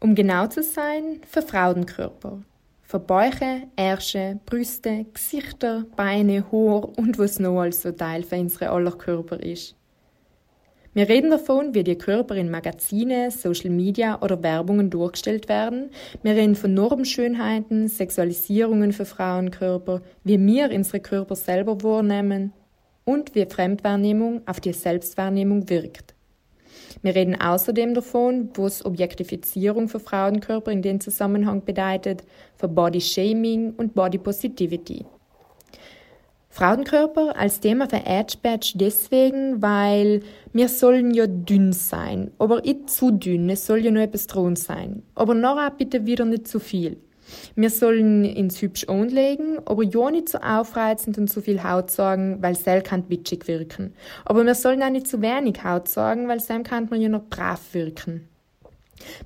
Um genau zu sein, für Frauenkörper. Für Bäuche, Ärsche, Brüste, Gesichter, Beine, Haar und was noch als so Teil für unsere aller Körper ist. Wir reden davon, wie die Körper in Magazine, Social Media oder Werbungen durchgestellt werden. Wir reden von Normschönheiten, Sexualisierungen für Frauenkörper, wie wir unsere Körper selber wahrnehmen und wie Fremdwahrnehmung auf die Selbstwahrnehmung wirkt. Wir reden außerdem davon, was Objektifizierung für Frauenkörper in dem Zusammenhang bedeutet, für Body Shaming und Body Positivity. Frauenkörper als Thema für Edge Badge deswegen, weil wir sollen ja dünn sein, aber nicht zu dünn, es soll ja nur etwas dran sein. Aber nachher bitte wieder nicht zu viel. Wir sollen ins hübsch anlegen, aber ja nicht so aufreizend und zu viel Haut sagen, weil sel kann witschig wirken. Aber wir sollen auch nicht zu wenig Haut sagen, weil sel kann man ja noch brav wirken.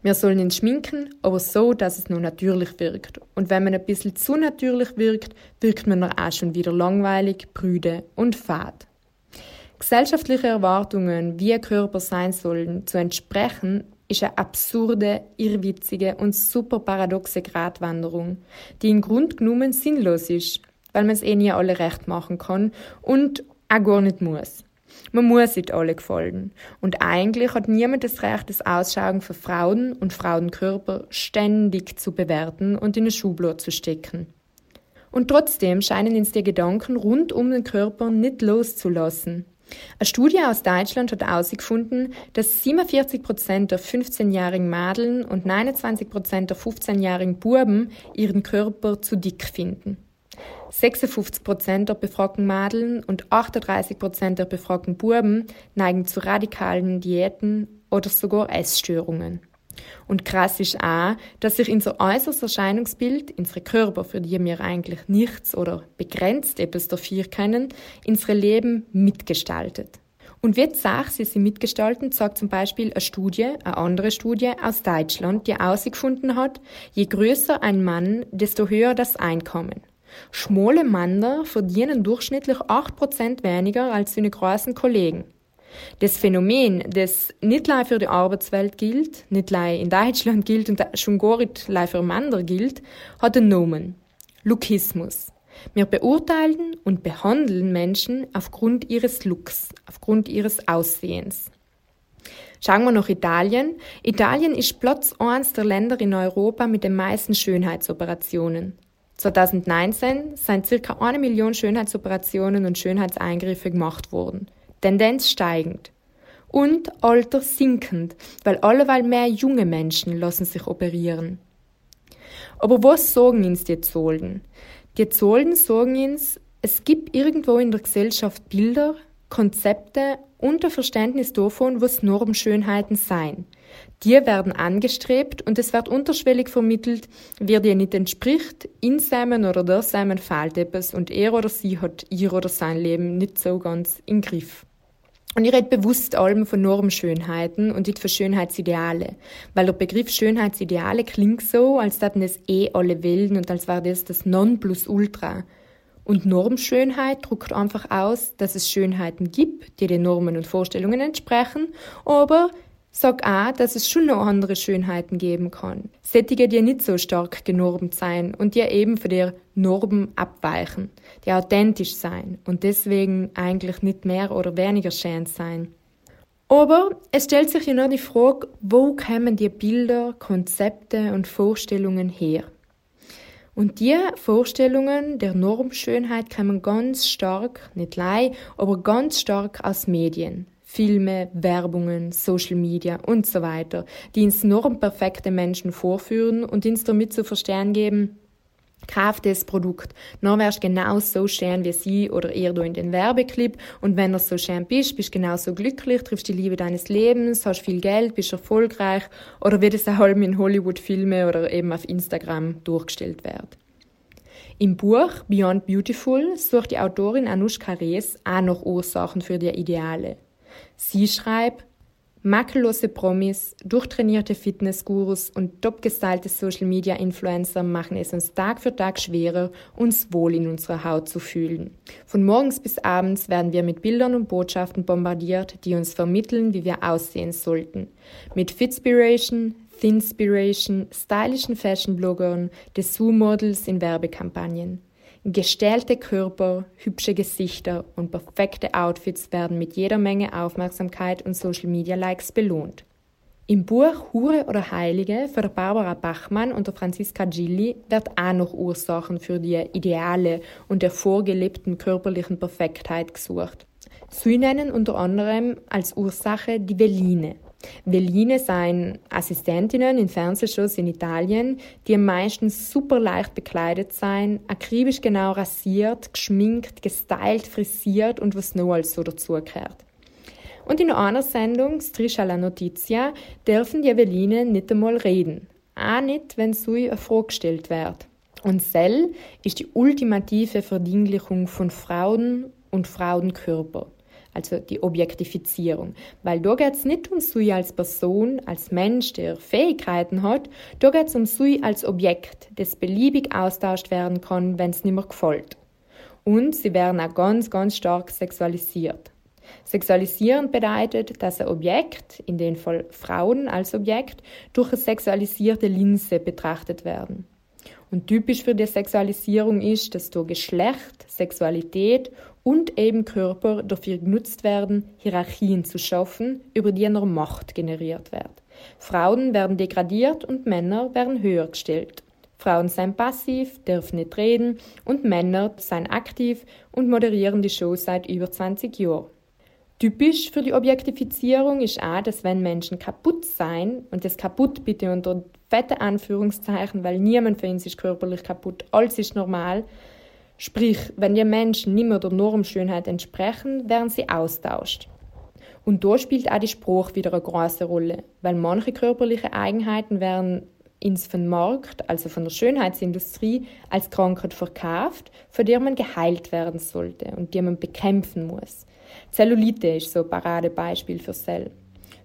Wir sollen ihn schminken, aber so, dass es nur natürlich wirkt. Und wenn man ein bisschen zu natürlich wirkt, wirkt man auch schon wieder langweilig, prüde und fad. Gesellschaftliche Erwartungen, wie Körper sein sollen, zu entsprechen, ist eine absurde, irrwitzige und super paradoxe Gratwanderung, die im Grund genommen sinnlos ist, weil man es eh nie alle recht machen kann und auch gar nicht muss. Man muss nicht alle gefallen. Und eigentlich hat niemand das Recht, das Ausschauen für Frauen und Frauenkörper ständig zu bewerten und in eine Schublade zu stecken. Und trotzdem scheinen uns die Gedanken rund um den Körper nicht loszulassen. Eine Studie aus Deutschland hat herausgefunden, dass 47 Prozent der 15-jährigen Madeln und 29 Prozent der 15-jährigen Buben ihren Körper zu dick finden. 56 Prozent der befragten Madeln und 38 Prozent der befragten Buben neigen zu radikalen Diäten oder sogar Essstörungen. Und krass ist auch, dass sich unser äußeres Erscheinungsbild, unsere Körper, für die wir eigentlich nichts oder begrenzt etwas dafür können, unsere Leben mitgestaltet. Und wie Sache sie sie mitgestalten, sagt zum Beispiel eine Studie, eine andere Studie aus Deutschland, die herausgefunden hat, je größer ein Mann, desto höher das Einkommen. Schmale Männer verdienen durchschnittlich 8% weniger als seine großen Kollegen. Das Phänomen, das nicht nur für die Arbeitswelt gilt, nicht nur in Deutschland gilt und schon gar nicht für Männer gilt, hat einen Namen. Lookismus. Wir beurteilen und behandeln Menschen aufgrund ihres Looks, aufgrund ihres Aussehens. Schauen wir nach Italien. Italien ist Platz 1 der Länder in Europa mit den meisten Schönheitsoperationen. 2019 sind circa eine Million Schönheitsoperationen und Schönheitseingriffe gemacht worden. Tendenz steigend. Und Alter sinkend, weil alleweil mehr junge Menschen lassen sich operieren. Aber was sagen uns die Zahlen? Die Zahlen sagen uns, es gibt irgendwo in der Gesellschaft Bilder, Konzepte und ein Verständnis davon, was Normschönheiten sein. Die werden angestrebt und es wird unterschwellig vermittelt, wer dir nicht entspricht, in seinem oder der seinem fehlt etwas und er oder sie hat ihr oder sein Leben nicht so ganz im Griff. Und ich rede bewusst allem von Normschönheiten und nicht von Schönheitsideale, weil der Begriff Schönheitsideale klingt so, als hätten es eh alle Welten und als wäre das das Nonplusultra. Und Normschönheit druckt einfach aus, dass es Schönheiten gibt, die den Normen und Vorstellungen entsprechen, aber Sag auch, dass es schon noch andere Schönheiten geben kann. Sättige, die nicht so stark genormt sein und die eben von der Norm abweichen, die authentisch sein und deswegen eigentlich nicht mehr oder weniger schön sein. Aber es stellt sich ja noch die Frage, wo kommen die Bilder, Konzepte und Vorstellungen her? Und die Vorstellungen der Normschönheit kommen ganz stark, nicht lei, aber ganz stark aus Medien, Filme, Werbungen, Social Media und so weiter, die ins normperfekte Menschen vorführen und uns damit zu verstehen geben, Kauf das Produkt. Dann wärst genau so schön wie sie oder ihr du in den Werbeclip. Und wenn du so schön bist, bist du genauso glücklich, triffst die Liebe deines Lebens, hast viel Geld, bist erfolgreich. Oder wie das auch in Hollywood-Filmen oder eben auf Instagram durchgestellt wird. Im Buch Beyond Beautiful sucht die Autorin Anushka Rees auch noch Ursachen für die Ideale. Sie schreibt, Makellose Promis, durchtrainierte Fitnessgurus und topgestylte Social-Media-Influencer machen es uns Tag für Tag schwerer, uns wohl in unserer Haut zu fühlen. Von morgens bis abends werden wir mit Bildern und Botschaften bombardiert, die uns vermitteln, wie wir aussehen sollten. Mit Fitspiration, Thinspiration, stylischen Fashion-Bloggern, Dessous-Models in Werbekampagnen. Gestellte Körper, hübsche Gesichter und perfekte Outfits werden mit jeder Menge Aufmerksamkeit und Social Media Likes belohnt. Im Buch Hure oder Heilige von Barbara Bachmann und Franziska Gilli wird auch noch Ursachen für die Ideale und der vorgelebten körperlichen Perfektheit gesucht. Sie nennen unter anderem als Ursache die Veline, Veline seien Assistentinnen in Fernsehshows in Italien, die meistens super leicht bekleidet seien, akribisch genau rasiert, geschminkt, gestylt, frisiert und was noch alles so dazugehört. Und in einer Sendung, Striscia la Notizia, dürfen die Veline nicht einmal reden. Auch nicht, wenn sie eine Frage gestellt wird. Und Cell ist die ultimative Verdinglichung von Frauen und Frauenkörper also die Objektifizierung. Weil da geht es nicht um Sui als Person, als Mensch, der Fähigkeiten hat, da geht es um Sui als Objekt, das beliebig austauscht werden kann, wenn es nicht mehr gefällt. Und sie werden auch ganz, ganz stark sexualisiert. Sexualisieren bedeutet, dass ein Objekt, in dem Fall Frauen als Objekt, durch eine sexualisierte Linse betrachtet werden. Und typisch für die Sexualisierung ist, dass durch Geschlecht, Sexualität und eben Körper dafür genutzt werden, Hierarchien zu schaffen, über die eine Macht generiert wird. Frauen werden degradiert und Männer werden höher gestellt. Frauen seien passiv, dürfen nicht reden und Männer seien aktiv und moderieren die Show seit über 20 Jahren. Typisch für die Objektifizierung ist auch, dass wenn Menschen kaputt seien, und das kaputt bitte unter fette Anführungszeichen, weil niemand von uns ist körperlich kaputt, alles ist normal, sprich, wenn die Menschen nicht mehr der Normschönheit entsprechen, werden sie austauscht. Und da spielt auch die Spruch wieder eine große Rolle, weil manche körperliche Eigenheiten werden ins von Markt, also von der Schönheitsindustrie, als Krankheit verkauft, von der man geheilt werden sollte und die man bekämpfen muss. Zellulite ist so ein Paradebeispiel für Cell.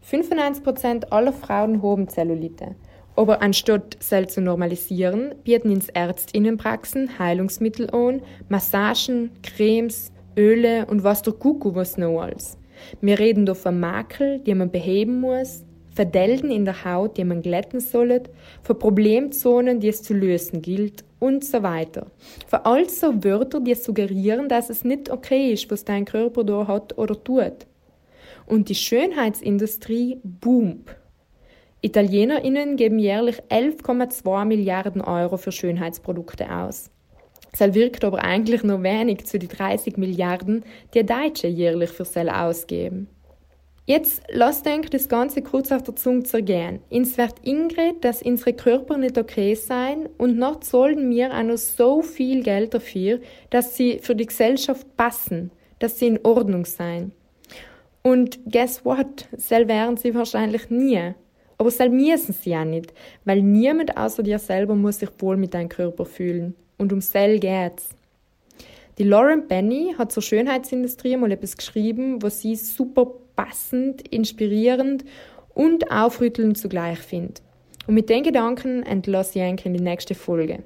95% aller Frauen haben Zellulite. Aber anstatt Cell zu normalisieren, bieten ins Ärztinnenpraxen Heilungsmittel an, Massagen, Cremes, Öle und was der Kuckuck was noch alles. Wir reden da von Makel, die man beheben muss, Verdelden in der Haut, die man glätten soll, von Problemzonen, die es zu lösen gilt und so weiter. Für all so Wörter, die suggerieren, dass es nicht okay ist, was dein Körper da hat oder tut. Und die Schönheitsindustrie boomt. ItalienerInnen geben jährlich 11,2 Milliarden Euro für Schönheitsprodukte aus. Das wirkt aber eigentlich nur wenig zu den 30 Milliarden, die Deutsche jährlich für Sell ausgeben. Jetzt lasst euch das Ganze kurz auf der Zunge zergehen. Ins wird Ingrid, dass unsere Körper nicht okay sein und noch zahlen wir auch noch so viel Geld dafür, dass sie für die Gesellschaft passen, dass sie in Ordnung sein. Und guess what? Sel wären sie wahrscheinlich nie. Aber sel müssen sie auch nicht, weil niemand außer dir selber muss sich wohl mit deinem Körper fühlen. Und um Sel geht's. Die Lauren Benny hat zur Schönheitsindustrie mal etwas geschrieben, was sie super passend, inspirierend und aufrüttelnd zugleich finde. Und mit den Gedanken entlasse ich eigentlich in die nächste Folge.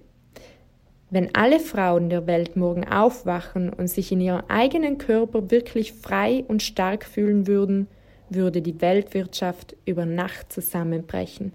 Wenn alle Frauen der Welt morgen aufwachen und sich in ihrem eigenen Körper wirklich frei und stark fühlen würden, würde die Weltwirtschaft über Nacht zusammenbrechen.